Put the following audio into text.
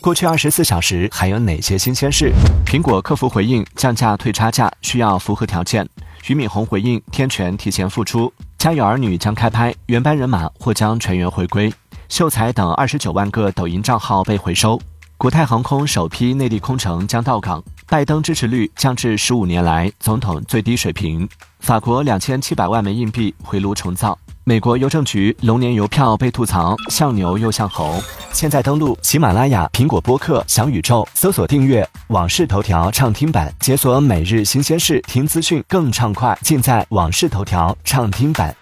过去二十四小时还有哪些新鲜事？苹果客服回应降价退差价需要符合条件。俞敏洪回应天权提前复出。家有儿女将开拍，原班人马或将全员回归。秀才等二十九万个抖音账号被回收。国泰航空首批内地空乘将到港。拜登支持率降至十五年来总统最低水平。法国两千七百万枚硬币回炉重造。美国邮政局龙年邮票被吐槽像牛又像猴。现在登录喜马拉雅、苹果播客、小宇宙，搜索订阅《往事头条》畅听版，解锁每日新鲜事，听资讯更畅快，尽在《往事头条》畅听版。